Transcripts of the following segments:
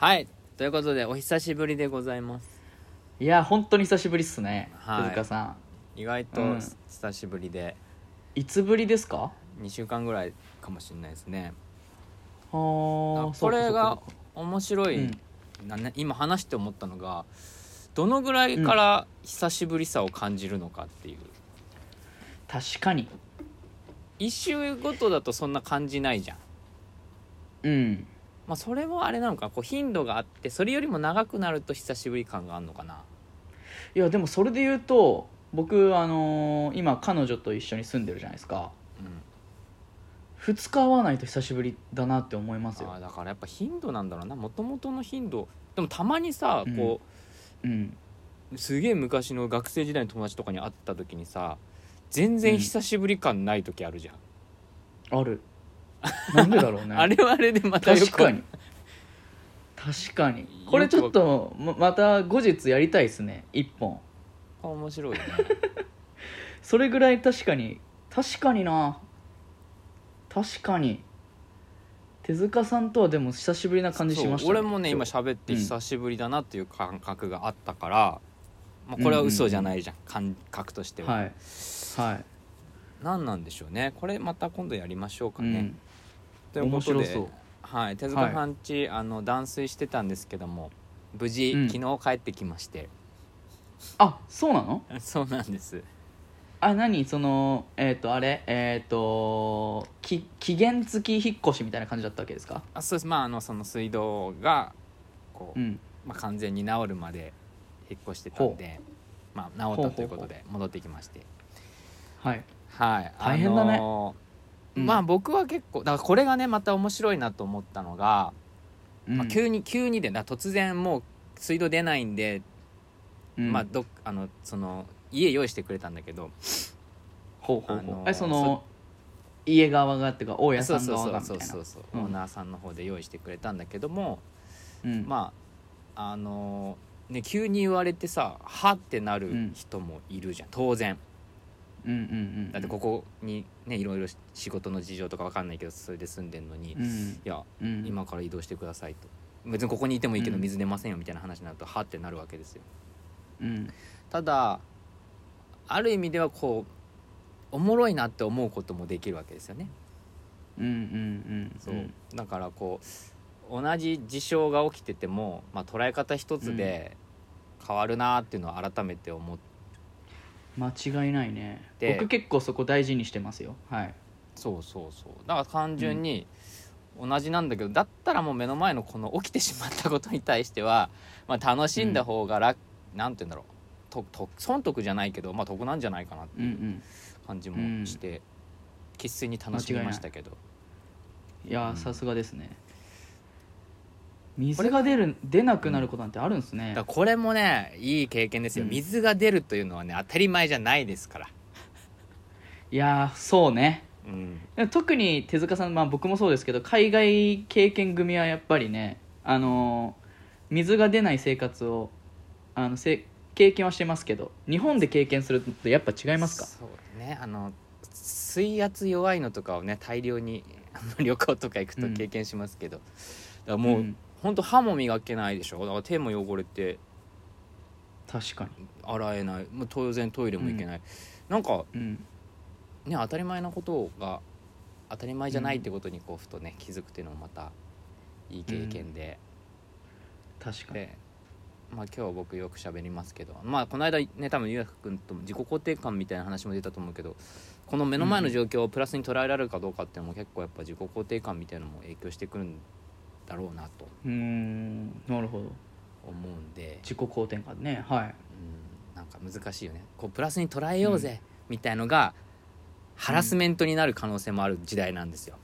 はい。ということでお久しぶりでございます。いや本当に久しぶりっすね、はい。手塚さん。意外とうん久しぶりで、いつぶりですか？2週間ぐらいかもしれないですね。はああこれが面白い、今話して思ったのがどのぐらいから久しぶりさを感じるのかっていう、確かに。一週ごとだとそんな感じないじゃん。うんまあそれもあれなのか。なこう頻度があってそれよりも長くなると久しぶり感があるのかな。いやでもそれで言うと僕あのー今彼女と一緒に住んでるじゃないですか。うん。2日会わないと久しぶりだなって思いますよ。あーだからやっぱ頻度なんだろうな。もともとの頻度。でもたまにさうん。こうん。う、すげえ昔の学生時代の友達とかに会った時にさ全然久しぶり感ない時あるじゃん、ある なんでだろうね。あれはあれでまたよく確かに。確かに。これちょっとままた後日やりたいですね。一本。面白いね。それぐらい確かに。確かにな。確かに。手塚さんとはでも久しぶりな感じしました、そう俺もね今今喋って久しぶりだなっていう感覚があったから、まあ、これは嘘じゃないじゃん、感覚としては、はい。はい、何なんでしょうね。これまた今度やりましょうかね、うん、ということで面白そう。はい、手塚さんち、あの断水してたんですけども無事、うん。昨日帰ってきまして。あそうなの？そうなんです。あ何？そのえっ、とあれ？えっ、とき期限付き引っ越しみたいな感じだったわけですか？あそうです。まああのその水道がこう、うん。まあ、完全に治るまで引っ越してたんでまあ治ったということで戻ってきまして。はい。はい大変だね。あのーうん。まあ僕は結構だからこれがねまた面白いなと思ったのが、まあ、急に急にで突然もう水道出ないんで、うん。まあどっあのその家用意してくれたんだけどほうほうほう、あのーえその家側がっていうか大家さん側そうそうなそうそう、うん。オーナーさんの方で用意してくれたんだけども、うん。まああのーね急に言われてさはってなる人もいるじゃん。当然。うんうんうん。だってここにねいろいろ仕事の事情とかわかんないけどそれで住んでんのに、いうん。やうん。今から移動してくださいと。別にここにいてもいいけどうん。水出ませんよみたいな話になるとはってなるわけですよ。うん。ただある意味ではこうおもろいなって思うこともできるわけですよね。うんうんうんそう、だからこう同じ事象が起きてても、まあ、捉え方一つで変わるなっていうのを改めて思って間違いないね。で。僕結構そこ大事にしてますよ。はい。そうそうそう。だから単純に同じなんだけど、だったらもう目の前のこの起きてしまったことに対しては、まあ、楽しんだ方が楽、なんて言うんだろう。とと損得じゃないけど、まあ、得なんじゃないかなっていううんうん。感じもして生粋、に楽しみましたけど。いやさすがですね水が出る出なくなることなんてあるんですね。だからこれもねいい経験ですよ、うん。水が出るというのはね当たり前じゃないですから、いやーそうね。うん、特に手塚さん、まあ、僕もそうですけど海外経験組はやっぱりねあのー水が出ない生活をあのせ経験はしてますけど日本で経験するとやっぱ違いますか？そうね。あの水圧弱いのとかをね大量にあの旅行とか行くと経験しますけど、だからもう、んほんと歯も磨けないでしょ？だから手も汚れて。確か洗えない。もう当然トイレも行けない、なんかにうん。ね当たり前なことが当たり前じゃないってことにこうふとね気づくっていうのもまたいい経験で、確かに。でまあ今日僕よく喋りますけど。まあこの間ね多分ゆうやく君とも自己肯定感みたいな話も出たと思うけどこの目の前の状況をプラスに捉えられるかどうかっていうのも結構やっぱ自己肯定感みたいなのも影響してくるんだろうなと。うーんなるほど。思うんで、自己肯定感ね。はい。うん、なんか難しいよね。こうプラスに捉えようぜ、みたいのがハラスメントになる可能性もある時代なんですよ。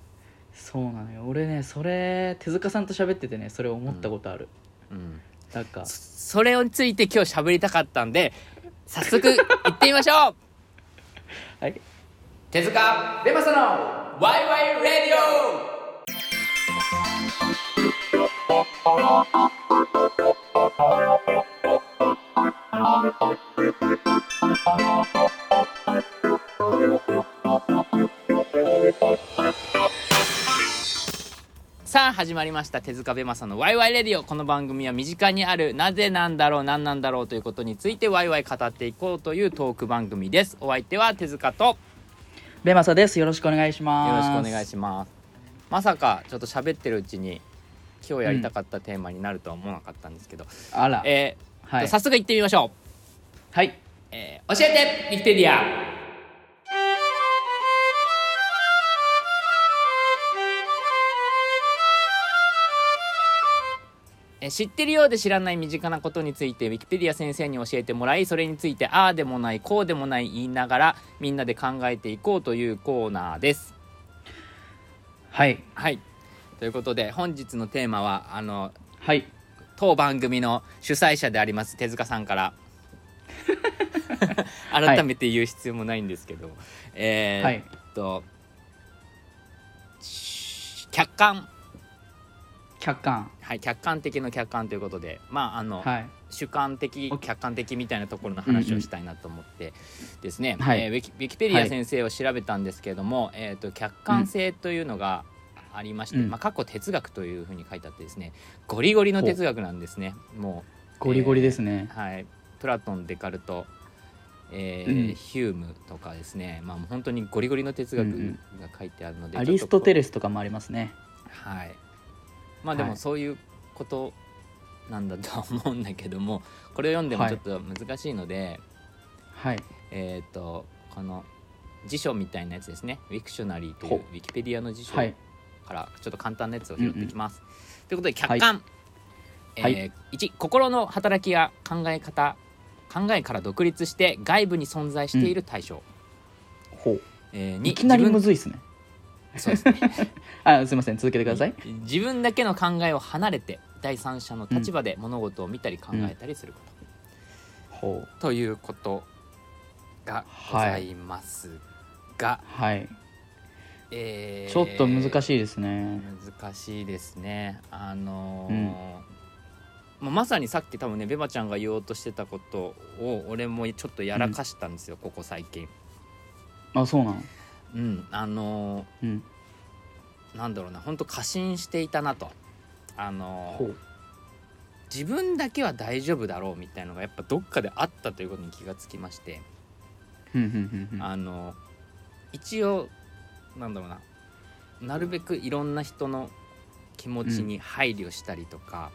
そうなのよ。俺ねそれ手塚さんと喋っててねそれ思ったことある、うん。なんか。そそれについて今日喋りたかったんで早速行ってみましょう。はい。手塚レマサのワイワイレディさあ始まりました。手塚ベマさんのワイワイレディオ。この番組は身近にあるなぜなんだろう何なんだろうということについてワイワイ語っていこうというトーク番組です。お相手は手塚と。よベマサです。よろしくお願いしろます。しくお願いします。まさかちょっと喋ってるうちに今日やりたかったテーマになるとは思わなかったんですけど、あら。えーはい。早速行ってみましょう、はい。えー教えてウィキペディアえー知ってるようで知らない身近なことについてウィキペディア先生に教えてもらいそれについてああでもないこうでもない言いながらみんなで考えていこうというコーナーです。はい。はいということで本日のテーマはあのはい。当番組の主催者であります手塚さんから。改めて言う必要もないんですけど、えはい。ーっと、し客観。客観。はい客観的の客観ということでまああの、はい。主観的客観的みたいなところの話をしたいなと思ってですね、はい。えーウィキペディア先生を調べたんですけれども、えーっと客観性というのがありまして、うん。まあ、過去哲学というふうに書いてあってですねゴリゴリの哲学なんですね。もうゴリゴリですね、はい、プラトンデカルト、えうん。ーヒュームとかですね、まあ、本当にゴリゴリの哲学うんうん。が書いてあるので、アリストテレレスとかもありますね。はい。まあではい。もそういうことなんだとは思うんだけどもこれを読んでもはい。ちょっと難しいので、はい。えっ、とこの辞書みたいなやつですね。ウィクショナリーというほウィキペディアの辞書はいからちょっと簡単なやつを拾っていきます。ということで客観、えーはい。1心の働きや考え方考えから独立して外部に存在している対象、ほう。えー2いきなりむずいっすね。そうですね。あすいません。続けてください。自分だけの考えを離れて第三者の立場で物事を見たり考えたりすること、ほう。ということがございますが、はいえーちょっと難しいですね。難しいですね。あのーうん。まあまさにさっき多分ねベバちゃんが言おうとしてたことを俺もちょっとやらかしたんですよ、ここ最近。あそうなのうんあのうん。ーなんだろうな本当過信していたなと。あのー自分だけは大丈夫だろうみたいなのがやっぱどっかであったということに気がつきまして、あの一応なんだろうな。なるべくいろんな人の気持ちに配慮したりとか、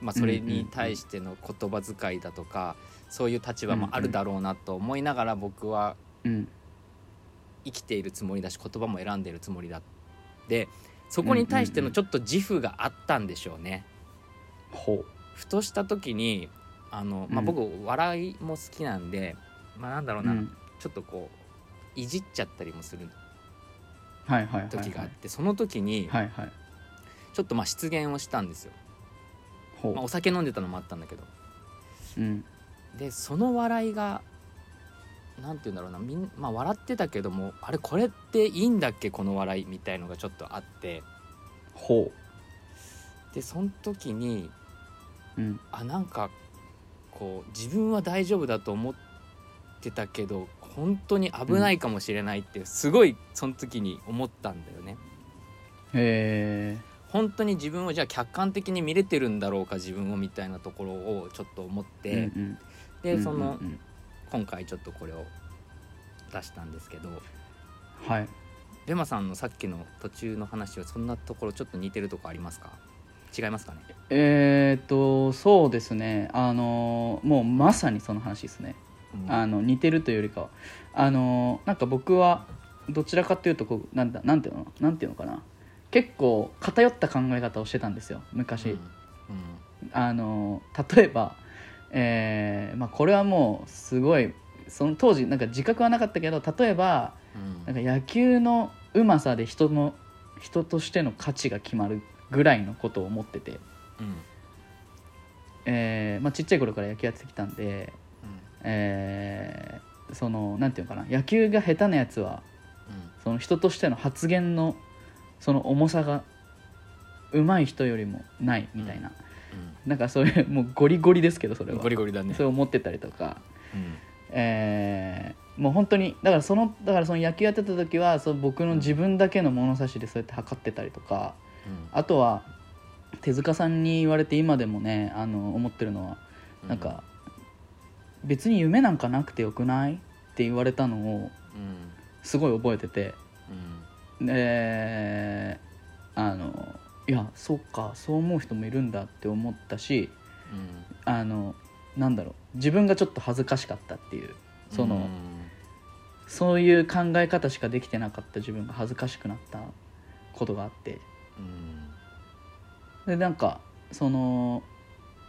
まあ、それに対しての言葉遣いだとか、そういう立場もあるだろうなと思いながら僕はうん。生きているつもりだし言葉も選んでいるつもりだでそこに対してのちょっと自負があったんでしょうね。ほふとした時にあの、まあ、うん。僕笑いも好きなんで、まあ、なんだろうな、ううん。ちょっとこういじっちゃったりもする時があって、その時にはいはい。ちょっとまあ失言をしたんですよ、ほまあ、お酒飲んでたのもあったんだけど。ううん。でその笑いがなんて言うんだろうな。みん、まあ、笑ってたけどもあれこれっていいんだっけこの笑いみたいのがちょっとあって。ほでその時にううん。あなんかこう自分は大丈夫だと思ってたけど本当に危ないかもしれないってすごいその時に思ったんだよね。へえ本当に自分をじゃあ客観的に見れてるんだろうか自分をみたいなところをちょっと思って、うんうん。でその、うんうん。今回ちょっとこれを出したんですけど。うんはい。ベマさんのさっきの途中の話はそんなところちょっと似てるとこありますか？違いますかね？えーっとそうですね。あのもうまさにその話ですね。うんあの似てるというよりかは。あのなんか僕はどちらかというとこうなんだなんていうの？なんていうのかな？結構偏った考え方をしてたんですよ昔、うん。あの例えば、えーまあ、これはもうすごいその当時なんか自覚はなかったけど例えばうん。なんか野球のうまさで人の人としての価値が決まるぐらいのことを思ってて、うん。えーまあ、ちっちゃい頃から野球やってきたんで、えーそのなんていうのかな野球が下手なやつはその人としての発言のその重さが上手い人よりもないみたいな、なんかそういうもうゴリゴリですけどそれは。うんゴリゴリだね。そう思ってたりとか、うん。えーもう本当にだからそのだからその野球やってた時はそう僕の自分だけの物差しでそうやって測ってたりとか、あとは手塚さんに言われて今でもねあの思ってるのはうんなん。か、別に夢なんかなくてよくないって言われたのをうんすごい覚えてて。うん。であのいやそっかそう思う人もいるんだって思ったしうん。あのなんだろう自分がちょっと恥ずかしかったっていうその、うん。そういう考え方しかできてなかった自分が恥ずかしくなったことがあって。うん。でなんかその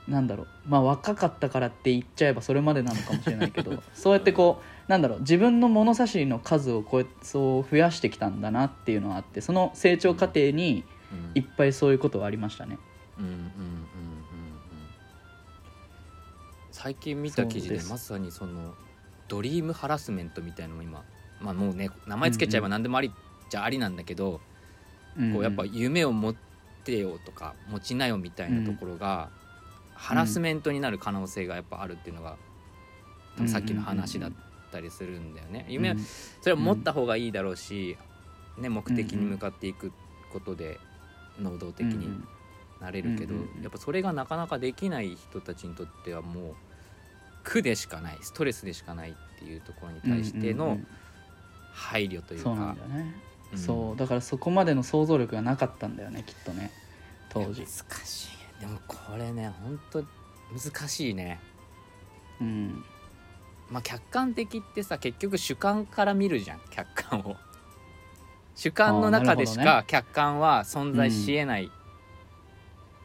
なんだろう。まあ若かったからって言っちゃえばそれまでなのかもしれないけど そうやってこうなんだろう。自分の物差しの数をこうやそう増やしてきたんだなっていうのがあってその成長過程にうん。いっぱいそういうことはありましたね。うんうんうんうんうん。最近見た記事でまさにそのドリームハラスメントみたいのも今まあもうね名前つけちゃえば何でもありじゃありなんだけど、うんこうやっぱ夢を持ってよとか持ちなよみたいなところが、ハラスメントになる可能性がやっぱあるっていうのが、多分さっきの話だったりするんだよね。夢うんそれは持った方がいいだろうし、ね、目的に向かっていくことで能動的になれるけど、うんうんうんやっぱそれがなかなかできない人たちにとってはもう苦でしかないストレスでしかないっていうところに対してのうんうんうん。配慮というか。そうだからそこまでの想像力がなかったんだよねきっとね。当時。難しいでもこれね本当難しいね。うん。まあ客観的ってさ結局主観から見るじゃん客観を。主観の中でしか客観は存在しえない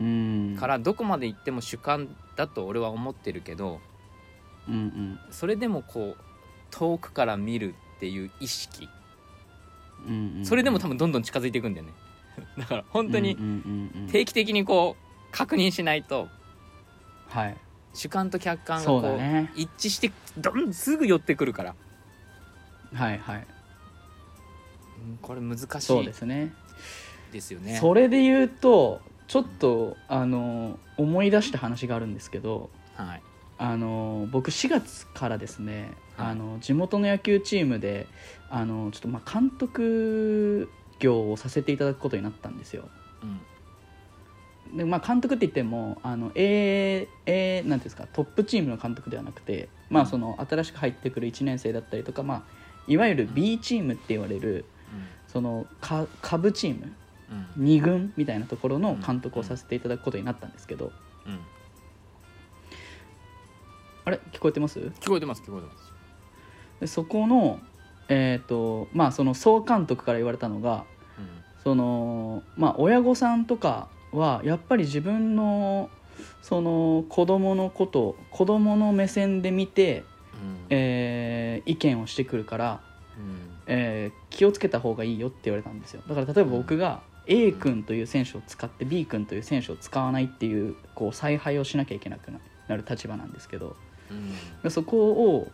うん。からどこまで行っても主観だと俺は思ってるけどうんうん。それでもこう遠くから見るっていう意識。うんうんそれでも多分どんどん近づいていくんだよね。だから本当に定期的にこう確認しないと。はい。主観と客観がこうだね。一致してどんすぐ寄ってくるから、はいはい。うんこれ難しそういですね。ですよね。それで言うとちょっとあの思い出した話があるんですけどはい。あの僕4月からですね、はい。あの地元の野球チームであのちょっとまあ監督業をさせていただくことになったんですよ。うんでまあ、監督って言ってもあの A, A なんていうんですかトップチームの監督ではなくて、まあ、その新しく入ってくる1年生だったりとか、まあ、いわゆる B チームって言われるそのか下部チームうん。うん2軍みたいなところの監督をさせていただくことになったんですけど、うん。あれ聞こえてます？聞こえてます聞こえてます。でそこのえっ、とまあその総監督から言われたのがそのまあ親御さんとかはやっぱり自分のその子供のこと子供の目線で見て、うん。えー意見をしてくるから、うん。えー気をつけた方がいいよって言われたんですよ。だから例えば僕が A 君という選手を使って B 君という選手を使わないっていうこう采配をしなきゃいけなくななる立場なんですけどうん。そこを、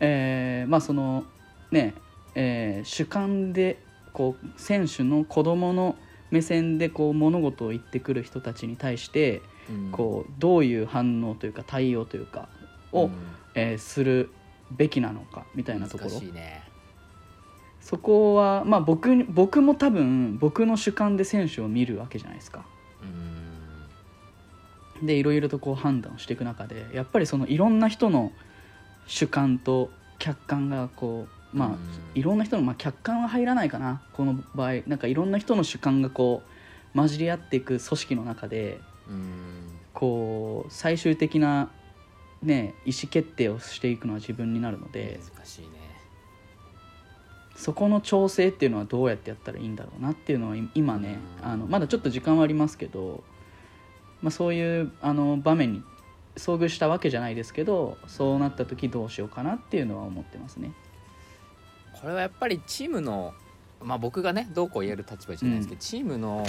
えーまあそのね、えー主観でこう選手の子供の目線でこう物事を言ってくる人たちに対してうんこうどういう反応というか対応というかを、うんえーするべきなのかみたいなところね。そこは、まあ、僕に僕も多分僕の主観で選手を見るわけじゃないですか。うんでいろいろとこう判断をしていく中でやっぱりそのいろんな人の主観と客観がこうまあ、うんいろんな人の、まあ、客観は入らないかなこの場合なんかいろんな人の主観がこう混じり合っていく組織の中でうんこう最終的な、ね、意思決定をしていくのは自分になるので難しいね。そこの調整っていうのはどうやってやったらいいんだろうなっていうのは今ねうんあのまだちょっと時間はありますけど、まあ、そういうあの場面に遭遇したわけじゃないですけどそうなった時どうしようかなっていうのは思ってますね。これはやっぱりチームのまあ僕がねどうこう言える立場じゃないですけど、チームの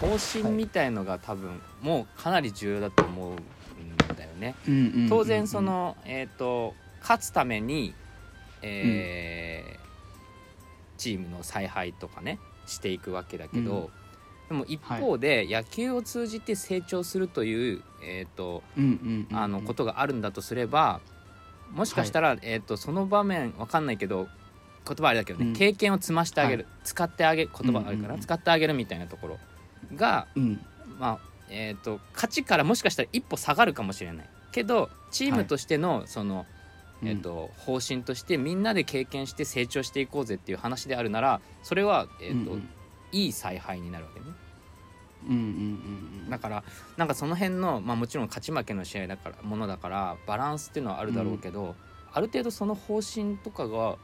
方針みたいのが多分もうかなり重要だと思うんだよね。当然その、えー、と勝つために、えーチームの采配とかねしていくわけだけど、でも一方で野球を通じて成長するという、えーとうんうんうん。あのことがあるんだとすればもしかしたら、えー、とその場面わかんないけど言葉あれだけどね、うん。経験を積ましてあげる、使ってあげ言葉あるかな、うんうんうん。使ってあげるみたいなところが、うん。まあえー、と勝ちからもしかしたら一歩下がるかもしれない。けどチームとしてのその、えー、と方針としてみんなで経験して成長していこうぜっていう話であるならそれは、えーとうんうん。いい采配になるわけねうんうんうんだからなんかその辺の、まあ、もちろん勝ち負けの試合だからものだからバランスっていうのはあるだろうけど、ある程度その方針とかが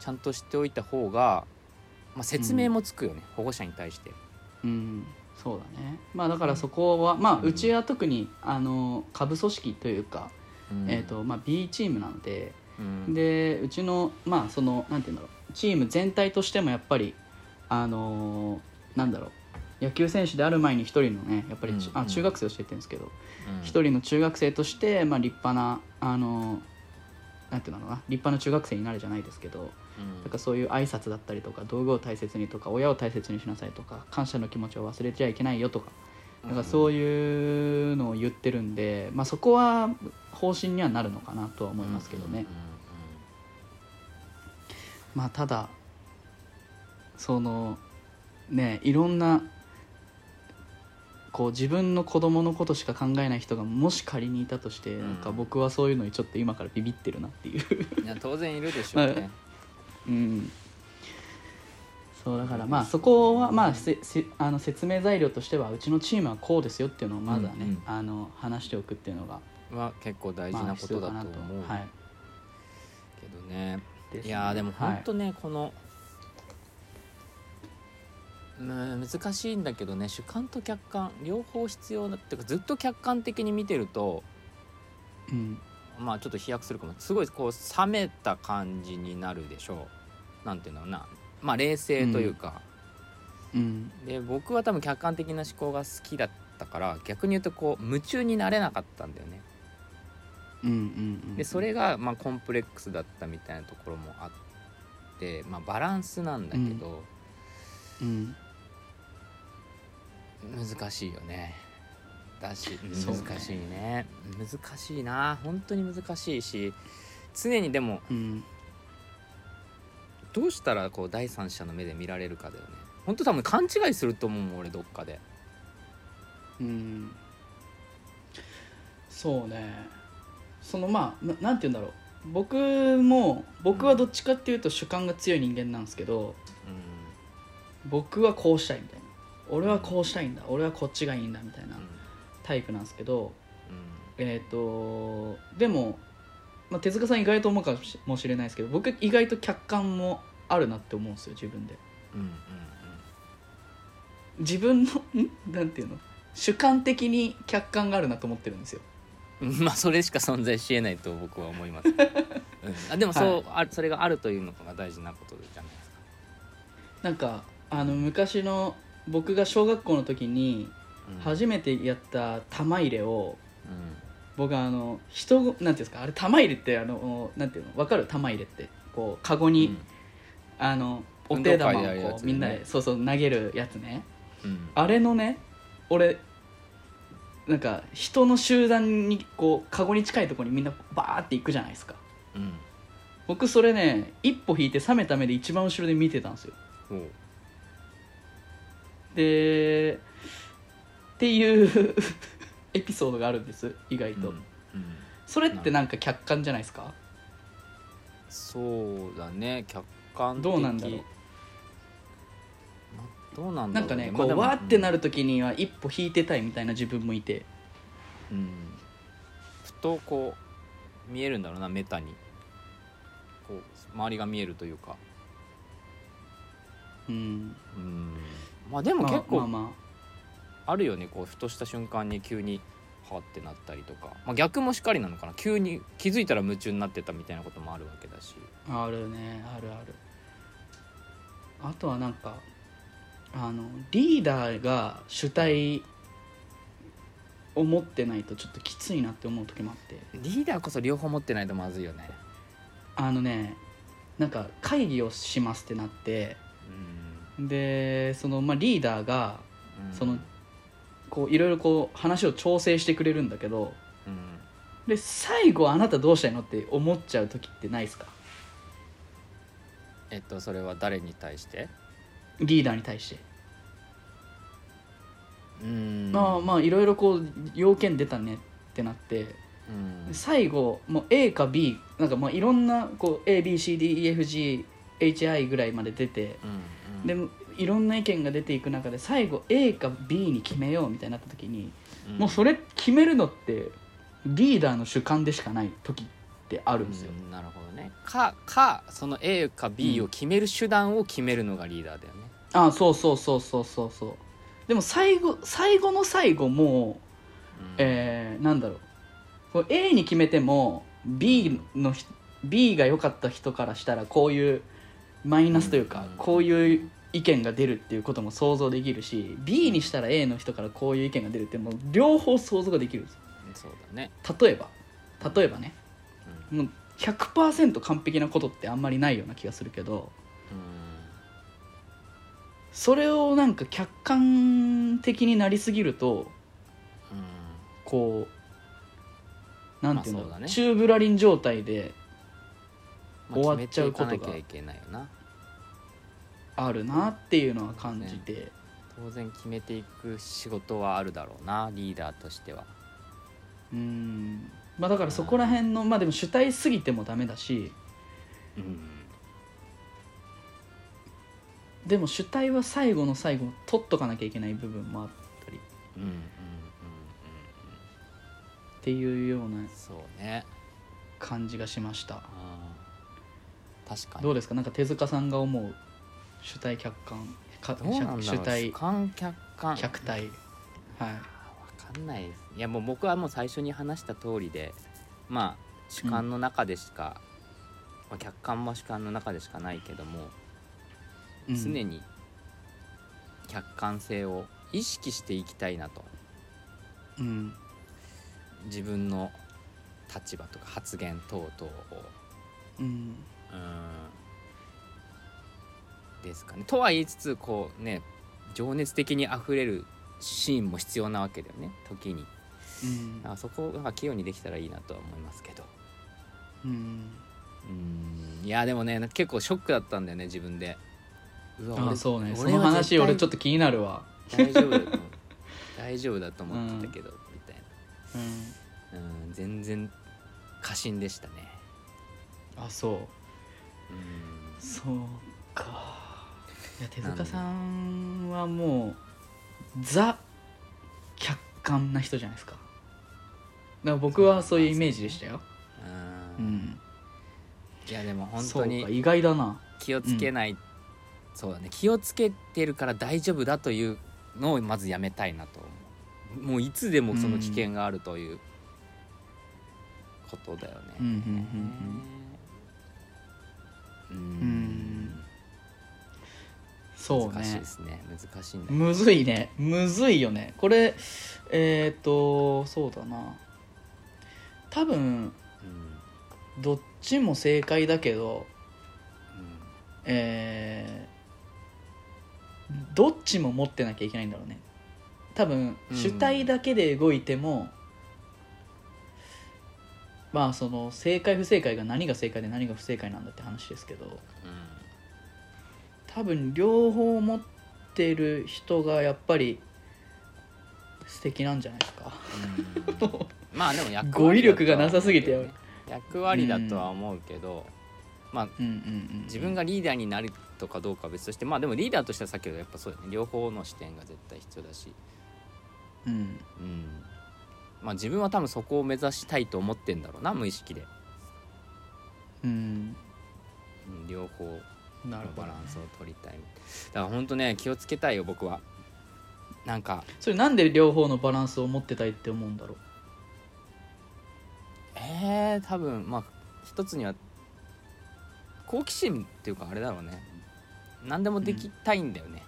ちゃんとしておいた方が、まあ、説明もつくよね、保護者に対して。うん。そうだね。まあだからそこはまあうんうちは特にあの下部組織というか、うん。えーとまあ、B チームなのでうん。でうちのまあそのなんて言うんだろうチーム全体としてもやっぱりあのーなんだろう野球選手である前に一人のねやっぱりち、うんうん。あ中学生を教えてるんですけどうん。一、人の中学生として、まあ、立派なあのーなんていうのかな立派な中学生になるじゃないですけどうん。なんかそういう挨拶だったりとか道具を大切にとか親を大切にしなさいとか感謝の気持ちを忘れちゃいけないよとかなんかそういうのを言ってるんで、まあ、そこは方針にはなるのかなとは思いますけどね。まあただそのねいろんなこう自分の子供のことしか考えない人がもし仮にいたとして、ん。なんか僕はそういうのにちょっと今からビビってるなっていう。いや当然いるでしょうね。うん。そうだからまあそこはまあせせあの説明材料としてはうちのチームはこうですよっていうのをまずはね、うんうん。あの話しておくっていうのがは結構大事まあなことだと必要かな思うはい。けどね。ですね。いやーでもはい本当ね、このむ難しいんだけどね主観と客観両方必要だっていうかずっと客観的に見てるとうん。まあちょっと飛躍するかも。すごいこう冷めた感じになるでしょう。なんていうのかな。まあ冷静というか、うん。で僕は多分客観的な思考が好きだったから逆に言うとこう夢中になれなかったんだよね。うんうんうんでそれがまあコンプレックスだったみたいなところもあってまあバランスなんだけど、うん難しいよね。だし難しいね。難しいな。本当に難しいし常にでもうん。どうしたらこう第三者の目で見られるかだよね。本当多分勘違いすると思うもん俺どっかで。うん。そうね。そのまあななんて言うんだろう。僕も僕はどっちかっていうと主観が強い人間なんですけど僕はこうしたいみたいな俺はこうしたいんだ俺はこっちがいいんだみたいなうん。タイプなんですけどうん。えっ、とでも、まあ、手塚さん意外と思うかもしれないですけど僕意外と客観もあるなって思うんですよ自分で。うん自分の ん？なんていうの？主観的に客観があるなと思ってるんですよ。うんうんまあそれしか存在しえないと僕は思います、うん、あでもそう、あそれがあるというのが大事なことじゃないですか。なんかあの昔の僕が小学校の時にうん。初めてやった玉入れをうん。僕あの人なんていうんですかあれ玉入れってあのなんていうの分かる玉入れってこうカゴに、あのお手玉をこうみんなでそうそう投げるやつね。うん。あれのね俺なんか人の集団にこうカゴに近いところにみんなバーって行くじゃないですか。うん。僕それね一歩引いて冷めた目で一番後ろで見てたんですよでっていう エピソードがあるんです意外と、うんうん。それってなんか客観じゃないですか？そうだね客観的。どうなんだろう？まどうなんなんかだろうねこうわーってなる、る時には一歩引いてたいみたいな自分もいて。うんうん。ふとこう見えるんだろうなメタに。こう周りが見えるというか。うん。うんまあでもまあ結構まあまあ。るよねこうふとした瞬間に急にはってなったりとか、まあ、逆もしかりなのかな。急に気づいたら夢中になってたみたいなこともあるわけだし。ああるねあるある。あとはなんかあのリーダーが主体を持ってないとちょっときついなって思う時もあって。リーダーこそ両方持ってないとまずいよね。あのねなんか会議をしますってなってでその、まあ、リーダーがうん。そのこういろいろこう話を調整してくれるんだけどうん。で最後あなたどうしたいのって思っちゃう時ってないですか？えっとそれは誰に対して？リーダーに対して。うん。まあまあいろいろこう要件出たねってなって。うん。最後もう A か B なんかまあいろんなこう ABCDEFGHI ぐらいまで出て。うんでもいろんな意見が出ていく中で最後 A か B に決めようみたいになった時に、うん。もうそれ決めるのってリーダーの主観でしかない時ってあるんですよ、うんなるほどね。かかその A か B を決める手段を決めるのがリーダーだよね、ああそうそうそうそうそうそう。でも最後最後の最後もううん。えーなんだろう。こう A に決めても B のひ B が良かった人からしたらこういうマイナスというか、うん。こういう意見が出るっていうことも想像できるし B にしたら A の人からこういう意見が出るってもう両方想像ができるんですよ。そうだね、例えば例えばねうん。もう100%完璧なことってあんまりないような気がするけどそれをなんか客観的になりすぎるとこうなんていうの、まあそうだね。宙ぶらりん状態でまあ終わっちゃうことがあるなっていうのは感じて、当然決めていく仕事はあるだろうなリーダーとしては。うん。まあだからそこら辺のまあでも主体すぎてもダメだし。うん。でも主体は最後の最後取っとかなきゃいけない部分もあったり。っうんうんうんうんていうようなうんそうね。感じがしました。あー確かに。どうですか？なんか手塚さんが思う主体客観かどうなんだろう。主体主観客観。客体。はい。分かんないです。いやもう僕はもう最初に話した通りでまあ主観の中でしか、まあ、客観も主観の中でしかないけども、うん。常に客観性を意識していきたいなと。うん。自分の立場とか発言等々を。うんうん。ですかね。とは言いつつこうね情熱的にあふれるシーンも必要なわけだよね。時に。うん。だからそこが器用にできたらいいなとは思いますけど。うん。うん。いやでもね結構ショックだったんだよね自分で。うわあそうね。そ俺の話俺ちょっと気になるわ。大丈夫だと 大丈夫だと思ってたけど、みたいうん。なうん全然過信でしたね。あそう。うんそうか。いや手塚さんはもうザ客観な人じゃないですか。だから僕はそういうイメージでしたよ。ううん。んいやでも本そうか当に意外だな。気をつけない、そうだね。気をつけてるから大丈夫だというのをまずやめたいなと思う。もういつでもその危険があるということだよね。うんうんううんん。そうね。難しいですね。難しいむずいね。むずいよね。これえっ、とそうだな。多分うん。どっちも正解だけどうん。えーどっちも持ってなきゃいけないんだろうね。多分うん。主体だけで動いても、まあその正解不正解が何が正解で何が不正解なんだって話ですけど多分両方持ってる人がやっぱり素敵なんじゃないですか。うん。まあでも役割語彙力がなさすぎて役割だとは思うけど、まあうんうんうん自分がリーダーになるとかどうかは別としてまあでもリーダーとしてはさっきのやっぱそうだね。両方の視点が絶対必要だし、うん。うんまあ、自分は多分そこを目指したいと思ってんだろうな無意識で、うん。うん、両方のバランスを取りたい。だから本当ね気をつけたいよ僕は。なんか。それなんで両方のバランスを持ってたいって思うんだろう？えー、多分まあ一つには好奇心っていうかあれだろうね。何でもできたいんだよね、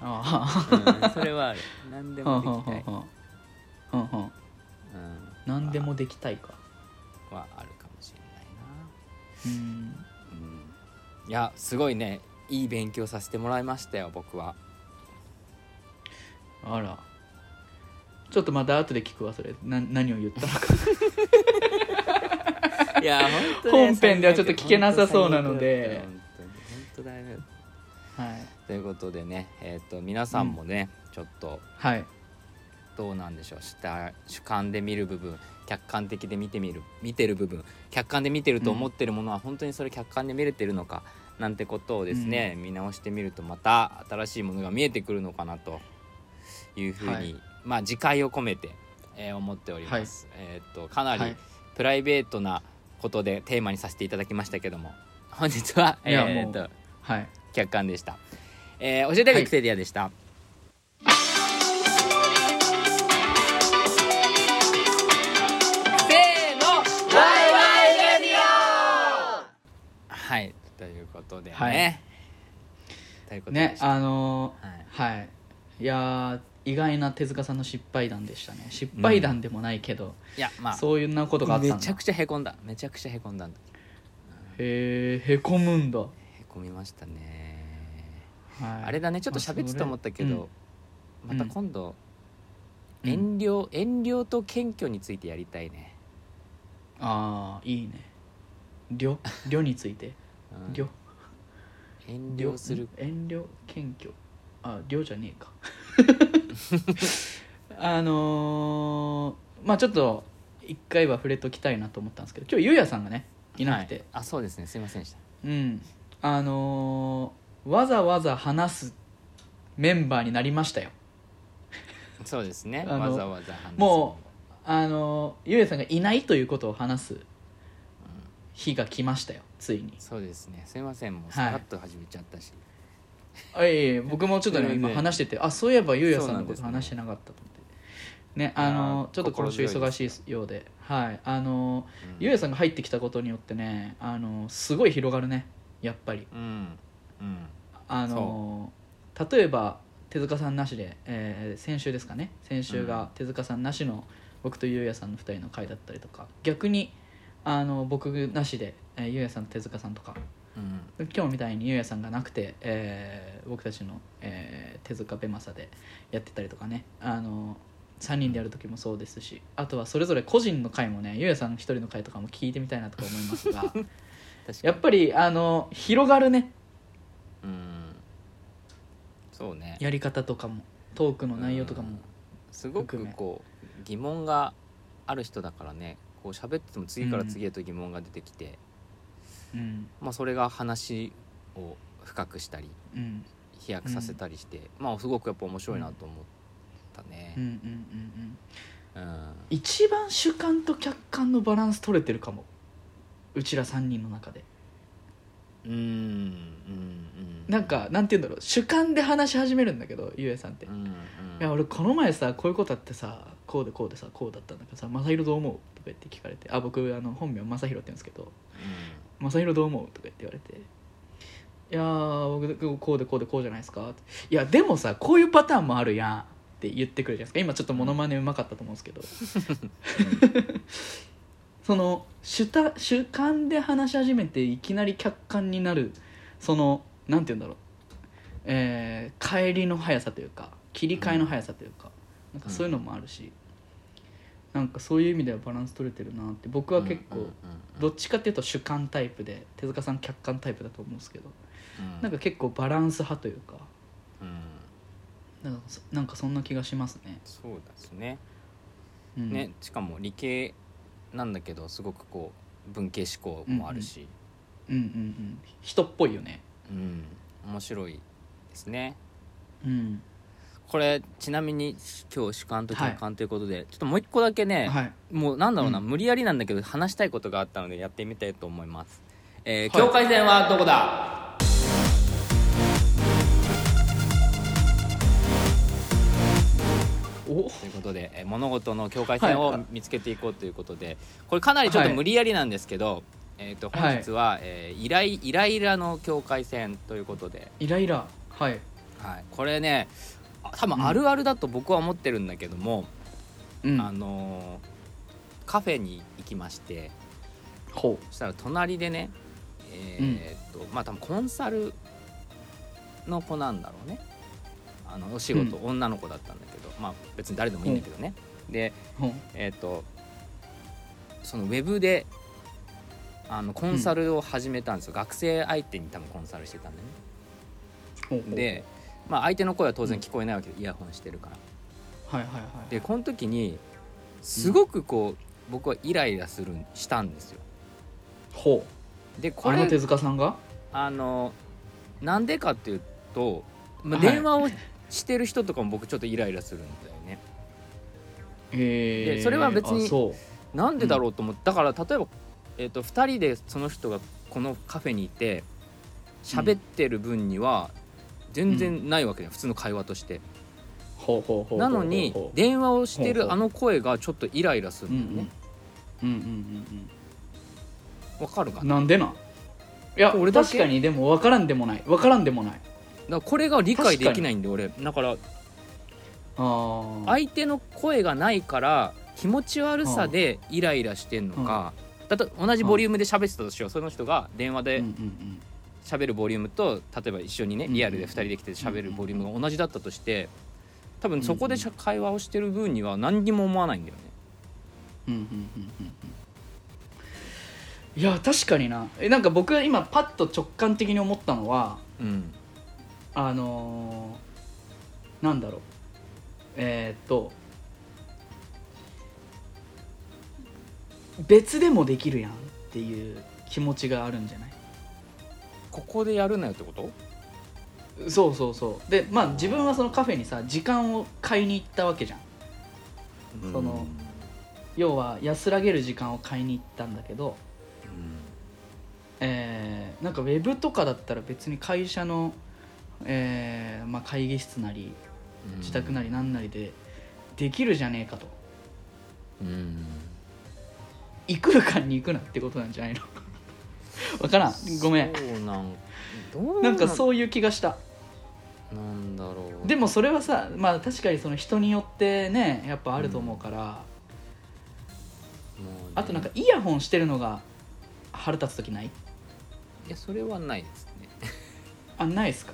あうんそれはある。何でもできたい、はんうん、何でもできたいか。はあるかもしれないな。うん。うん。いやすごいね。いい勉強させてもらいましたよ僕は。あら。ちょっとまた後で聞くわそれ。な何を言ったのか。いや本当本編ではちょっと聞けなさそうなので。本当に本当だよ。はい。ということでね、えー、と皆さんもね、ちょっとはいどうなんでしょう。した主観で見る部分客観的で見てみる見てる部分。客観で見てると思ってるものは本当にそれ客観で見れてるのか、なんてことをですね、見直してみるとまた新しいものが見えてくるのかなというふうに、はい。まあ自戒を込めて、えー思っております。えーっとかなりはい。プライベートなことでテーマにさせていただきましたけども本日は、えーっとはい。客観でした。えー教えてウィキペディアでした。ということでね、はい。ということで。ねあのはい。ーはい。いやー意外な手塚さんの失敗談でしたね。失敗談でもないけど、いやまあ。そういうなことがあったんだ。めちゃくちゃへこんだ。めちゃくちゃへこんだんだ。へえへこむんだ、はへこみましたね。い、あれだね。ちょっと喋ってたと思ったけど、それまた今度、うん。遠慮遠慮と謙虚についてやりたいね、ああいいね。りょりょについてう遠慮する。遠慮謙虚。ありょじゃねえか。あのーまあちょっと一回は触れときたいなと思ったんですけど今日ゆうやさんがねいなくて、はい。あそうですね。すいませんでした。うん。あのーわざわざ話すメンバーになりましたよ。そうですね。あのわざわざ話す。もうあのーゆうやさんがいないということを話す日が来ましたよついに。そうですね。すいません。もうはい。さらっと始めちゃったし、あいえいえ。僕もちょっとね今話しててあそういえばゆうやさんのこと話してなかったと思って。ねあのちょっと今週忙しいようで。はい。あのうん。ゆうやさんが入ってきたことによってねあのすごい広がるね。やっぱり。うん。うん。あの例えば手塚さんなしで、えー先週ですかね。先週が手塚さんなしの僕とゆうやさんの2人の回だったりとか。逆にあの僕なしで、えーゆうやさんと手塚さんとか。うん。今日みたいにゆうやさんがなくて、えー僕たちの、えー手塚ベマサでやってたりとかね。あの3人でやる時もそうですしあとはそれぞれ個人の回もねゆうやさん一人の回とかも聞いてみたいなとか思いますが。やっぱりあの広がるね。うん。そうね。やり方とかもトークの内容とかもうん。すごくこう疑問がある人だからねこう喋ってても次から次へと疑問が出てきて、うん。まあ、それが話を深くしたりうん。飛躍させたりして、まあすごくやっぱ面白いなと思ったね。うんうんうんうんうん、一番主観と客観のバランス取れてるかも。うちら3人の中で。うんうんうんなんかなんて言うんだろう。主観で話し始めるんだけどゆうやさんって、いうんうん。や俺この前さこういうことあってさこうでこうでさこうだったんだけどさ「正宏どう思う?」とか言って聞かれてあ僕あの本名正宏って言うんですけど「正宏どう思う?」とか言って言われて「いやー僕こうでこうでこうじゃないですか」いやでもさこういうパターンもあるやん」って言ってくるじゃないですか。今ちょっとモノマネうまかったと思うんですけど。その主た主観で話し始めていきなり客観になるそのなんて言うんだろう、えー帰りの速さというか切り替えの速さというか,、なんかそういうのもあるし、なんかそういう意味ではバランス取れてるなって僕は結構、うんうんうんどっちかっていうと主観タイプで手塚さん客観タイプだと思うんですけど、うん。なんか結構バランス派というかうん。なんかそなんかそんな気がしますね。そうですね。うん、ねしかも理系なんだけどすごくこう文系思考もあるし、うんうんうん。人っぽいよね。うん。面白いですね。うんこれちなみに今日主観と客観ということで、ちょっともう一個だけね、はい。もうなんだろうな、うん。無理やりなんだけど話したいことがあったのでやってみたいと思います、えーはい。境界線はどこだ？お？ということで、えー物事の境界線をはい。見つけていこうということで、これかなりちょっとはい。無理やりなんですけど、えー、と本日は、えーイライイライラの境界線ということで、イライラ。はい。はい、これねあ多分あるあるだと僕は思ってるんだけども、うん。あのーカフェに行きましてほそしたら隣でねえーっと、まあ多分コンサルの子なんだろうね。あのお仕事、女の子だったんだけどまあ別に誰でもいいんだけどね、でえーっとそのウェブであのコンサルを始めたんですよ、学生相手に多分コンサルしてたんだよね。で、まあ、相手の声は当然聞こえないわけで、イヤホンしてるから。はいはいはい。でこの時にすごくこう、僕はイライラするしたんですよ。ほう。でこれあの手塚さんが？あのなんでかっていうと、まあ、はい。電話をしてる人とかも僕ちょっとイライラするんだよね、へえでそれは別になんでだろうと思って、だから例えば、えー、と2人でその人がこのカフェにいて喋ってる分には全然ないわけじゃん、普通の会話として。なのに電話をしてるあの声がちょっとイライラするうんんだよね。うんうんうんわ、かるかうんな？なんでなん？いや俺確かにでも分からんでもない。分からんでもない。だからこれが理解できないんで俺。だから相手の声がないから気持ち悪さでイライラしてんのか、だと同じボリュームで喋ってたとしよう。その人が電話でうんうん喋るボリュームと例えば一緒にねうんリアルで2人で来て喋るボリュームが同じだったとして多分そこで会話をしてる分には何にも思わないんだよね。うんうんうんうん。いや確かにな。えなんか僕が今パッと直感的に思ったのはうん。あのーなんだろう。えーっと別でもできるやんっていう気持ちがあるんじゃない？ここでやるなよってこと？そうそうそう。でまあ自分はそのカフェにさ時間を買いに行ったわけじゃん。その要は安らげる時間を買いに行ったんだけどえーなんかウェブとかだったら別に会社の、えーまあ、会議室なりうん。自宅なりなんなりでできるじゃねえかと。うん。異空間に行くなってことなんじゃないの？わからん。ごめん。そうなんどうなん？かそういう気がした。なんだろう。でもそれはさまあ確かにその人によってねやっぱあると思うから、もうね。あとなんかイヤホンしてるのが腹立つ時ない？いやそれはないですね。あないっすか？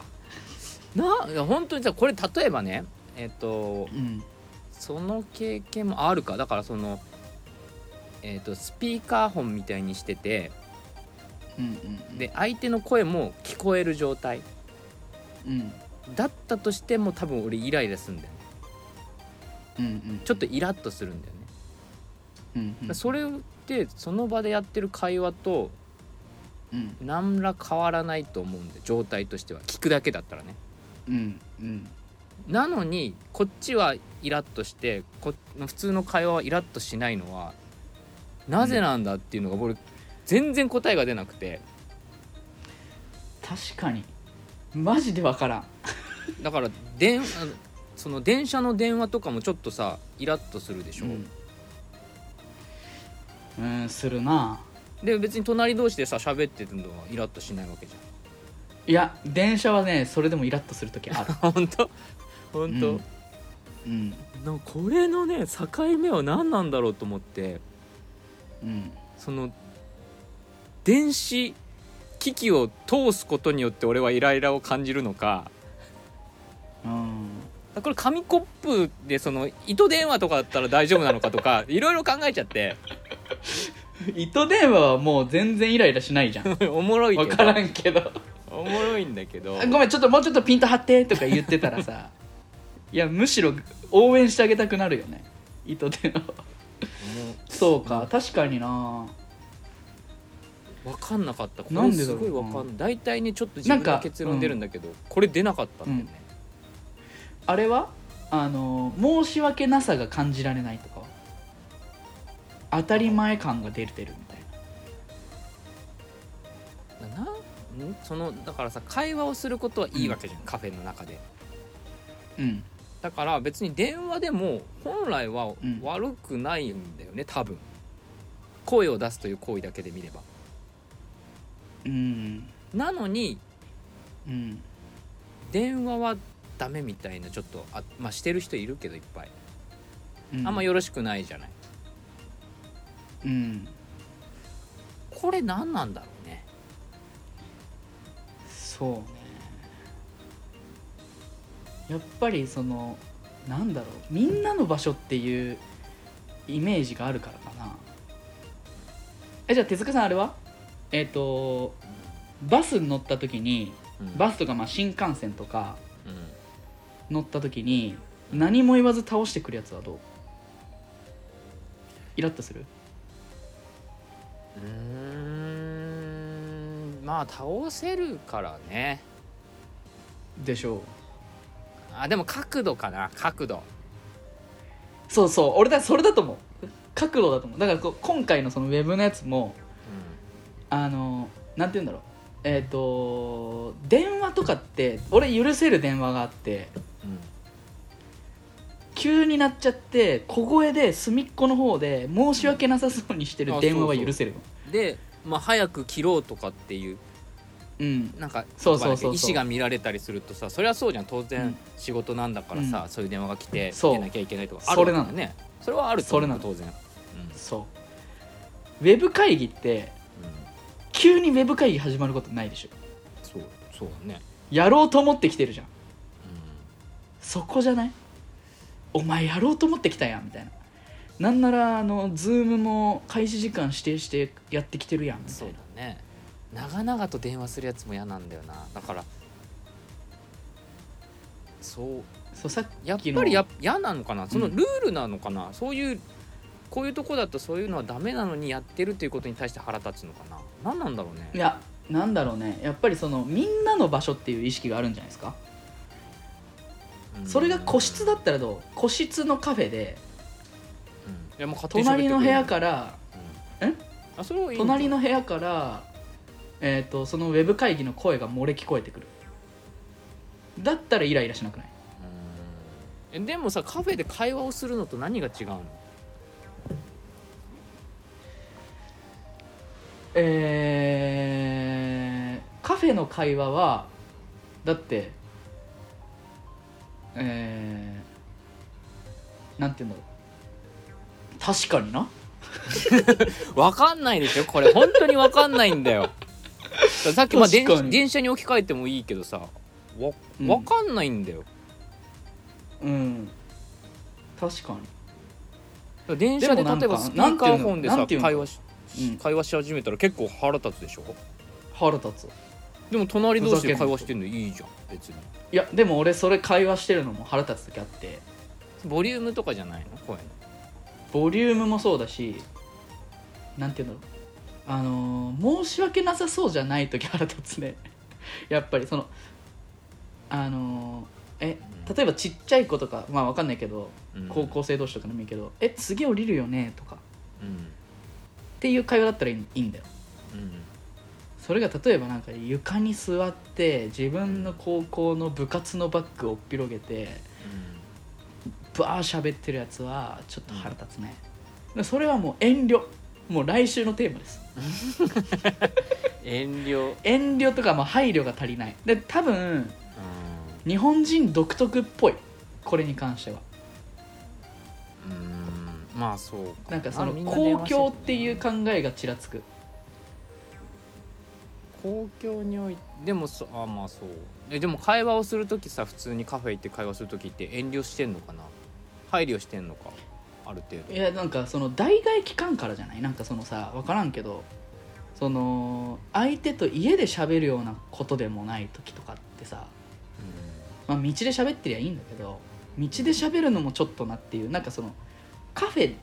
ないや本当にさこれ例えばねえっ、とうん。その経験もあるか。だからそのえっ、とスピーカーフォンみたいにしててで相手の声も聞こえる状態。うん。だったとしても多分俺イライラするんだよね。うんうん。ちょっとイラッとするんだよね、うんうん。それってその場でやってる会話とうん。何ら変わらないと思うんで状態としては。聞くだけだったらね。うんうん。なのにこっちはイラッとしてこ普通の会話はイラッとしないのはなぜなんだっていうのが俺全然答えが出なくて。確かに。マジでわからん。だから電あのその電車の電話とかもちょっとさイラッとするでしょ、うん、うん、するな。で別に隣同士でさ喋ってるのはイラッとしないわけじいや電車はねそれでもイラッとする時ある。ゃ ん本当？本当、うん。うん。なこれのね境目は何なんだろうと思って。うん。その電子機器を通すことによって俺はイライラを感じるのか。うん。これ紙コップでその糸電話とかだったら大丈夫なのかとか いろいろ考えちゃって。糸電話はもう全然イライラしないじゃん。おもろいけど。分からんけど。おもろいんだけど。あごめんちょっともうちょっとピント張ってとか言ってたらさ。いやむしろ応援してあげたくなるよね。糸電話。そうか確かにな。う分かんなかった。これなんですだろうごい分かんない。大体ねちょっと自分の結論出るんだけど、これ出なかったんだよね、あれは？あの申し訳なさが感じられないとかは？当たり前感が出てるみたいな。なん？そのだからさ会話をすることはいいわけじゃん、カフェの中で。うん。だから別に電話でも本来はうん。悪くないんだよね多分。声を出すという行為だけで見ればうん。なのにうん電話はダメみたいなちょっとあまあしてる人いるけどいっぱい。うん。あんまよろしくないじゃない。うん。これ何なんだろうね。そうね。やっぱりそのなんだろうみんなの場所っていうイメージがあるからかな。えじゃあ手塚さんあれは？えっ、とバスに乗った時にうん。バスとかまあ新幹線とかうん。乗った時に何も言わず倒してくるやつはどう？イラッとする？うーん。まあ倒せるからね。でしょう。あでも角度かな。角度。そうそう。俺だそれだと思う。角度だと思う。だからこう今回のそのウェブのやつもあのなんて言うんだろう。えっ、と電話とかって俺許せる電話があってうん。うん急になっちゃって小声で隅っこの方で申し訳なさそうにしてる電話は許せるよで、まあ、早く切ろうとかっていううん。なんかそうそうそう意思が見られたりするとさそれはそうじゃん。当うん。然仕事なんだからさ、そういう電話が来て出なきゃいけないとかそあるれなの。ねそれはあると思うそれなの。当然、うん。そう。ウェブ会議ってうん、急にウェブ会議始まることないでしょ。そうそうだね、やろうと思ってきてるじゃん。うそこじゃない？お前やろうと思ってきたやんみたいな。なんならあのズームも開始時間指定してやってきてるやんみん、そうたいな。だね。長々と電話するやつも嫌なんだよな。だからそうそうさっやっぱりや嫌なのかな？そのうん。ルールなのかな、そういうこういうとこだとそういうのはダメなのにやってるっていうことに対して腹立つのかな？何なんだろうね。いやなんだろうね。やっぱりそのみんなの場所っていう意識があるんじゃないですか？うん。それが個室だったらどう？個室のカフェで。うん。いやもう勝手に喋ってくれる。隣の部屋からあそれはいいんじゃない？隣の部屋から、えー、とそのウェブ会議の声が漏れ聞こえてくる。だったらイライラしなくない？うん。えでもさカフェで会話をするのと何が違うの？えー、カフェの会話はだってえー、なんて言うんだろう確かにな。わかんないでしょ？これ本当にわかんないんだよ。さっきまあ電電車に置き換えてもいいけどさわうん。わかんないんだよ、うん。確かに。電車で例えばスピーカーフォンでさ会話し、うん会話し始めたら結構腹立つでしょ？腹立つ。でも隣同士で会話してんのいいじゃん別に。いやでも俺それ会話してるのも腹立つ時あって。ボリュームとかじゃないの？声の。ボリュームもそうだしなんて言うんだろう。あのー申し訳なさそうじゃない時腹立つね。やっぱりそのあのーえ例えばちっちゃい子とかまあわかんないけどうん。高校生同士とかでもいいけど「え次降りるよね?」とか。うんっていう会話だったらいいんだよ。うんそれが例えばなんか床に座って自分の高校の部活のバッグを広げてバー喋ってるやつはちょっと腹立つね、でそれはもう遠慮。もう来週のテーマです。遠慮。遠慮とかまあ配慮が足りない。で多分日本人独特っぽい。これに関しては。うんうんまあそうか。なんかその公共っていう考えがちらつく。公共においてでもそあまあそう。えでも会話をする時さ普通にカフェ行って会話する時って遠慮してんのかな？配慮してんのか？ある程度。いやなんかその代替期間からじゃない？なんかそのさ分からんけどその相手と家で喋るようなことでもない時とかってさ、まあ、道で喋ってりゃいいんだけど道で喋るのもちょっとなっていうなんかそのカフェっ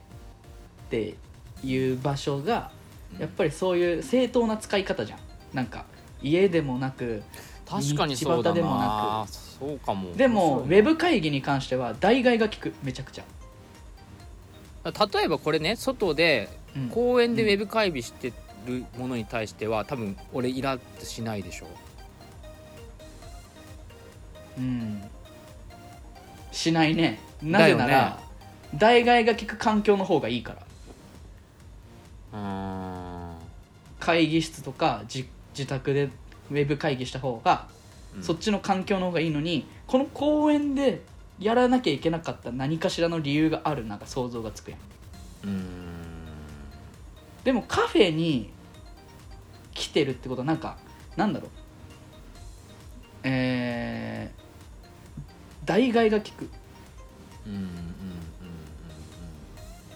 ていう場所がやっぱりそういう正当な使い方じゃん。なんか家でもなく確かにそうだ道端でもなな。そうかも。でもウェブ会議に関しては代替が効くめちゃくちゃ、例えばこれね外でうん。公園でウェブ会議してるものに対しては多分俺イラッとしないでしょ。うん。しないね。なぜなら、代替が効く環境の方がいいから。うーん。会議室とか自自宅でウェブ会議した方が、うん。そっちの環境の方がいいのにこの公園でやらなきゃいけなかった何かしらの理由があるなんか想像がつくやん。うーん。でもカフェに来てるってことはなんかなんだろう。えー、代替が効く。うん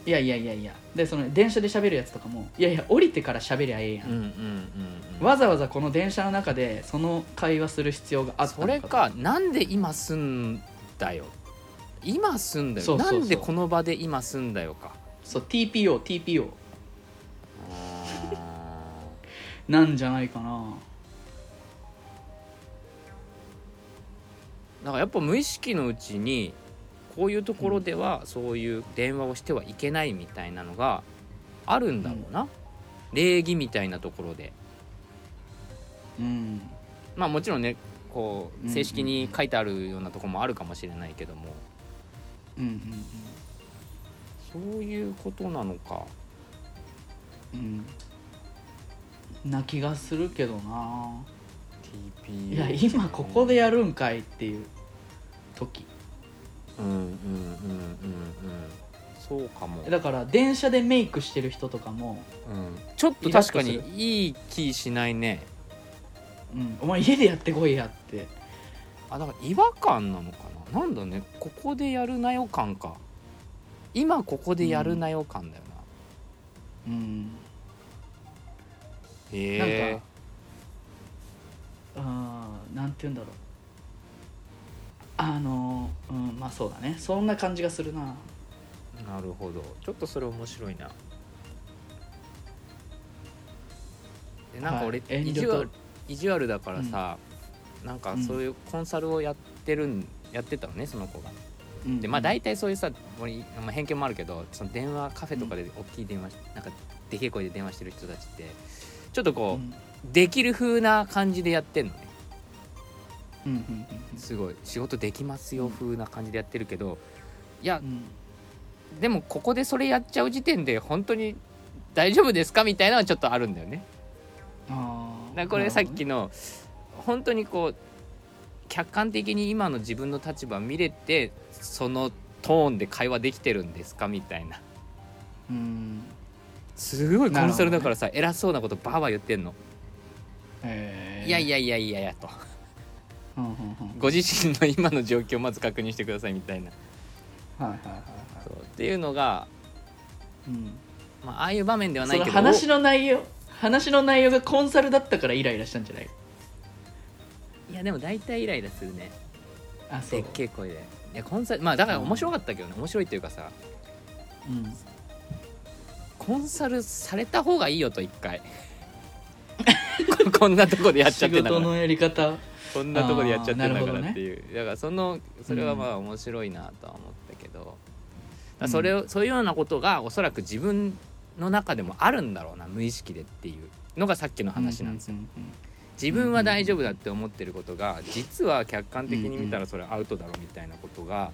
いやいやいやいや。でその電車で喋るやつとかもいやいや降りてから喋りゃええやん、うんうんうんうん。わざわざこの電車の中でその会話する必要があったのそれかなんで今住んだよ。今住んだよ。そうそうそう。なんでこの場で今住んだよか。そう TPO TPO あなんじゃないかな。ーだからやっぱ無意識のうちにこういうところではそういう電話をしてはいけないみたいなのがあるんだろうな、礼儀みたいなところで。うん。まあもちろんねこううん正式に書いてあるようなところもあるかもしれないけども。うんそういうことなのか。うん。うんな気がするけどな。TP いや今ここでやるんかいっていう時うんうんうんうんうんそうかも、だから電車でメイクしてる人とかも、うん、ちょっと確かにいい気しないねうん、お前家でやってこいやってあだから違和感なのかななんだねここでやるなよ感か今ここでやるなよ感だよな、うんへなんかうんなんて言うんだろうあのうんまあそうだね。そんな感じがするな。なるほど。ちょっとそれ面白いな。でなんか俺、はい意地悪意地悪だからさ、なんかそういうコンサルをやってるんやってたのねその子が。うんでまあ大体そういうさ俺、まあ、偏見もあるけどその電話カフェとかで大きい電話しなんかでけえ声で電話してる人たちってちょっとうこん。う、できる風な感じでやってんのね。うんうんすごい仕事できますよ風な感じでやってるけどいやでもここでそれやっちゃう時点で本当に大丈夫ですかみたいなのはちょっとあるんだよね。あこれさっきのの本当にこう客観的に今の自分の立場見れてそのトーンで会話できてるんですかみたいな。うん。すごいコンサルだからなさ、偉そうなことバーバー言ってんの、えー。いやいやいやいやいやとご自身の今の状況をまず確認してくださいみたいな。はいはいはいはい。そう。っていうのが、うん。まあ、ああいう場面ではないけど。話の内容話の内容がコンサルだったからイライラしたんじゃない？いやでも大体イライラするね。あそう。でっけえ声で。いやコンサルまあだから面白かったけどね。面白いっていうかさ。うん。コンサルされた方がいいよと一回。こ こんなとこでやっちゃってんだから。仕事のやり方こんなとこでやっちゃってんだからっていう、だからそのそれはまあ面白いなとは思ったけど、だからそれを、そういうようなことがおそらく自分の中でもあるんだろうな無意識でっていうのがさっきの話なんですよ、うんうん自分は大丈夫だって思ってることが実は客観的に見たらそれアウトだろみたいなことが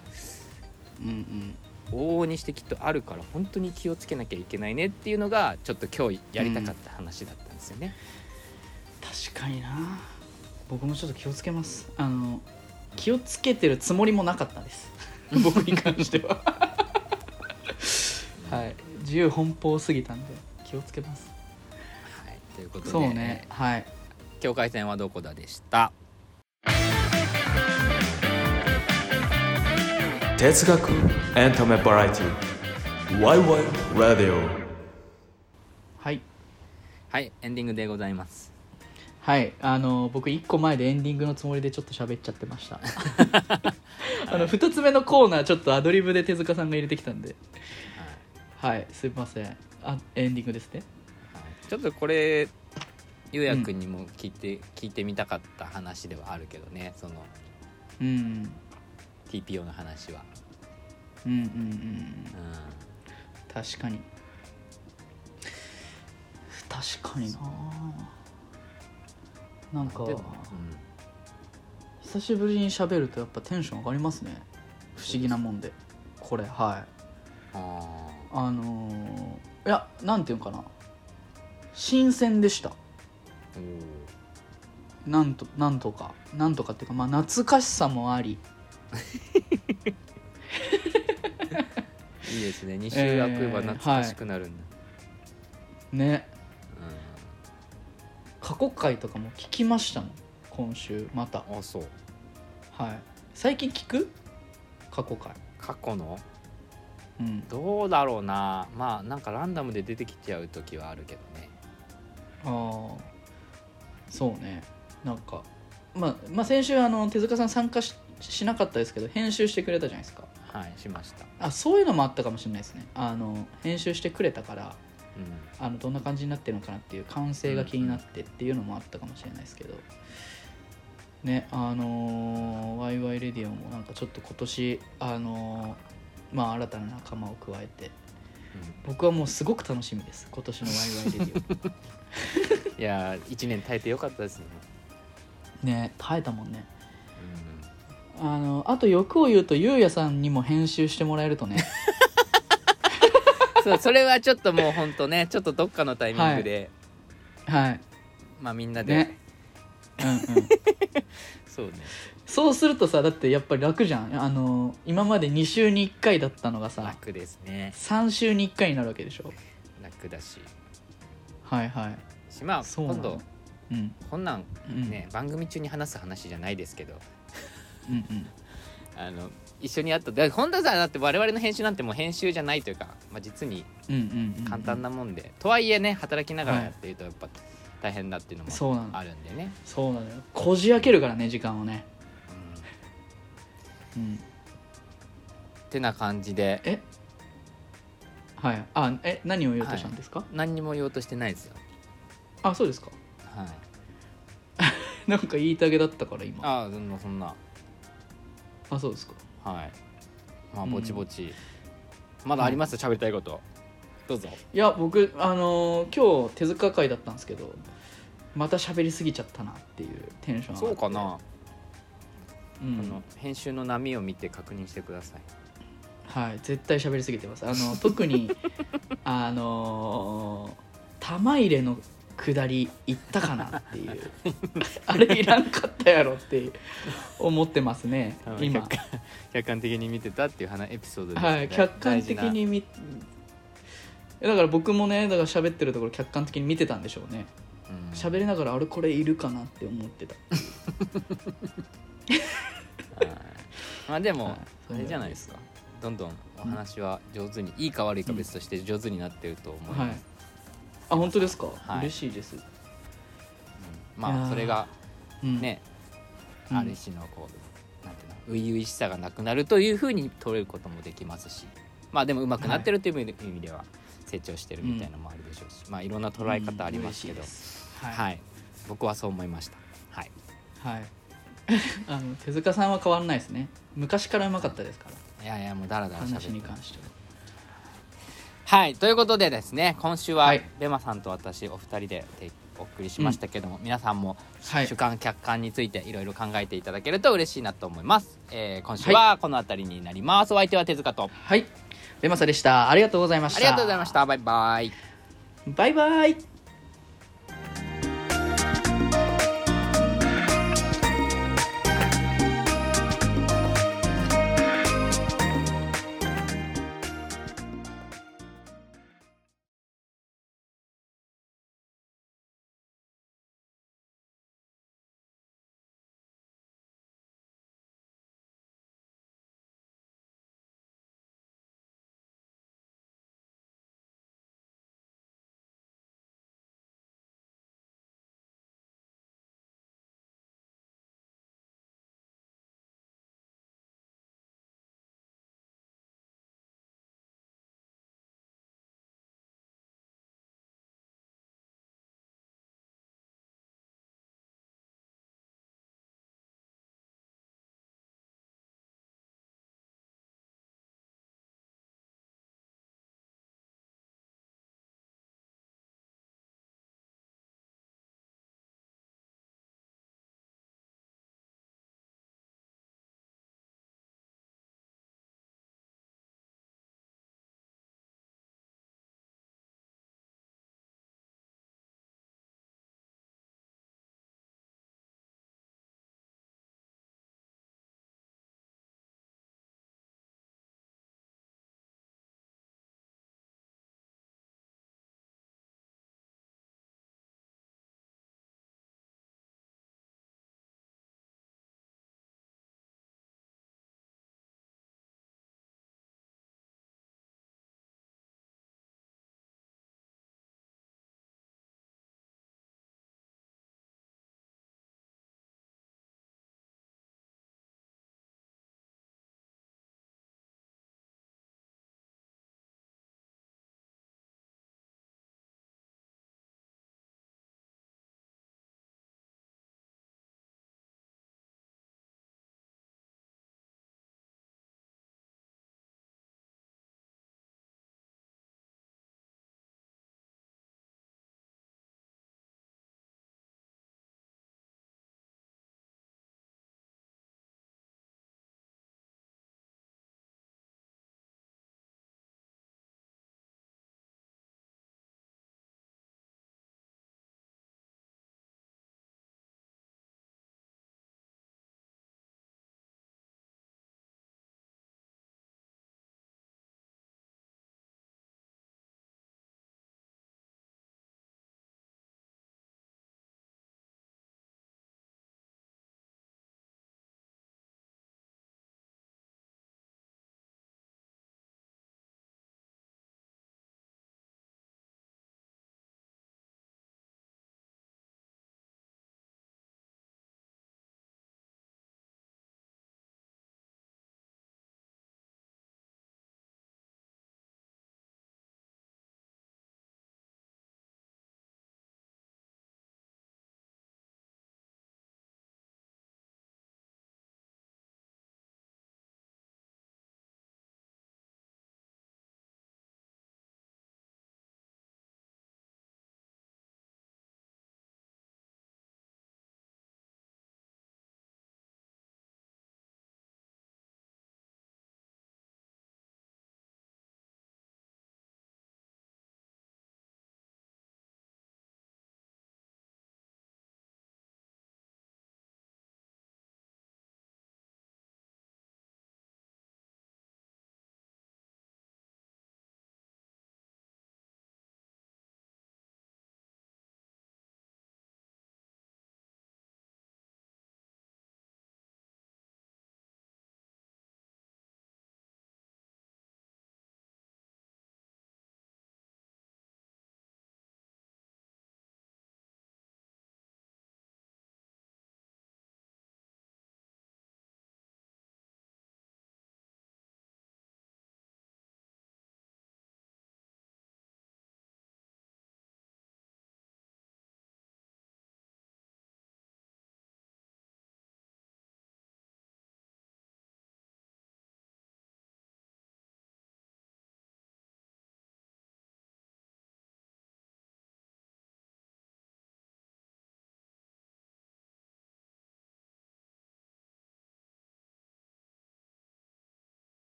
うんうん。往々にしてきっとあるから本当に気をつけなきゃいけないねっていうのがちょっと今日やりたかった話だったんですよね。確かにな僕もちょっと気をつけます。あの気をつけてるつもりもなかったです。僕に関しては。はい。自由奔放すぎたんで気をつけます。はい、ということで、そうね。はい。境界線はどこだでした？哲学エンタメバラエティワイワイラディオはい。はい、エンディングでございます。はいあの僕1個前でエンディングのつもりでちょっと喋っちゃってました。あの2つ目のコーナーちょっとアドリブで手塚さんが入れてきたんで。はい。すいません。あエンディングですね。はい。ちょっとこれゆうやくんにも聞いて、聞いてみたかった話ではあるけどねそのうん。TPO の話は、うんうんうんう確かに。確かにななんかん、でも、久しぶりに喋るとやっぱテンション上がりますね。不思議なもんで。これはい。うん、ああのーいやなんていうのかな。新鮮でした。なんとなんとか。なんとかっていうかまあ懐かしさもあり。いいですね。2週空けば懐かしくなるんだ、ね。過去回とかも聞きましたもん。今週また。うん、あそう。はい。最近聞く？過去回。過去の？うん。どうだろうな。まあなんかランダムで出てきちゃう時はあるけどね。ああそうね。なんかまあまあ先週あの手塚さん参加ししなかったですけど編集してくれたじゃないですか。はいしました。あそういうのもあったかもしれないですね。あの編集してくれたからうん。あのどんな感じになってるのかなっていう完成が気になってっていうのもあったかもしれないですけど。ねあのーワイワイレディオもなんかちょっと今年あのーまあ新たな仲間を加えて。僕はもうすごく楽しみです。今年のワイワイレディ いやー1年耐えてよかったですね。オね耐えたもんね。うん。あのあと欲を言うとゆうやさんにも編集してもらえるとね そうそれはちょっともうほんとねちょっとどっかのタイミングで、はい。まあみんなで、ね。うんうん。そうね。そうするとさだってやっぱり楽じゃん。あの今まで2週に1回だったのがさ楽ですね。3週に1回になるわけでしょ？楽だし。はいはい。しまあ今度うん。こんなんうん。ね、番組中に話す話じゃないですけど。うんうんあの一緒にやったで本田さんだって我々の編集なんてもう編集じゃないというか、まあ、実にうんうんうん簡単なもんで、とはいえね働きながらやっているとやっぱ大変だっていうのもあるんでね、そうなのよ。こじ開けるからね時間をね。うん。うん。ってな感じで。え？はい。あえ何を言おうとしたんですか、何にも言おうとしてないですよ。あそうですか。はい。なんか言いたげだったから今。あああそんなそんなそうですか。はい。まあうん。ぼちぼち、まだあります？喋りたいこと。どうぞ。いや僕あのー今日手塚会だったんですけどまた喋りすぎちゃったなっていうテンション上がって。そうかな、うあんの編集の波を見て確認してください。はい絶対喋りすぎてます。あの特に あのー玉入れの下りいったかなっていう。あれいらんかったやろって思ってますね。今。客観的に見てたっていう話エピソードですね。はい客観的に見だから僕もねだから喋ってるところ客観的に見てたんでしょうね。大事な喋りながらあれこれいるかなって思ってた。はい。まあでも、はい。あれじゃないですか。どんどんお話は上手に、いいか悪いか別として上手になってると思いはい。ます、あ本当ですか、はい。嬉しいです。うん。いまあそれがうん。ね、うん。ある種のこうなんていうの初々しさがなくなるというふうに取れることもできますし。まあでも上手くなってるという意味で,、は成長してるみたいなのもあるでしょうし、まあいろんな捉え方ありますけど、うん。はい、はい、僕はそう思いました。はい。はい、あの手塚さんは変わんないですね。昔からうまかったですから。いやいやもうだらだらしゃべ話に関してははいということでですね今週ははい。ベマさんと私お二人でてお送りしましたけども、皆さんもはい。主観客観についていろいろ考えていただけると嬉しいなと思います、えー今週はこの辺りになります、お相手は手塚と。はい。ベマサでした。ありがとうございました。ありがとうございました。バイバイ。バイバイ